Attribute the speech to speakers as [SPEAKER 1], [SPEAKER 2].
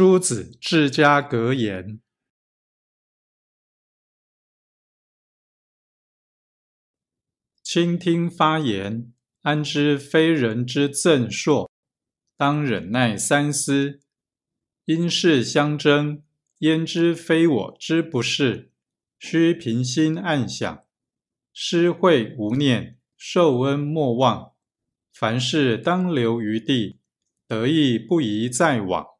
[SPEAKER 1] 诸子治家格言：倾听发言，安知非人之赠硕？当忍耐三思，因事相争，焉知非我之不是？须平心暗想，施惠无念，受恩莫忘。凡事当留余地，得意不宜再往。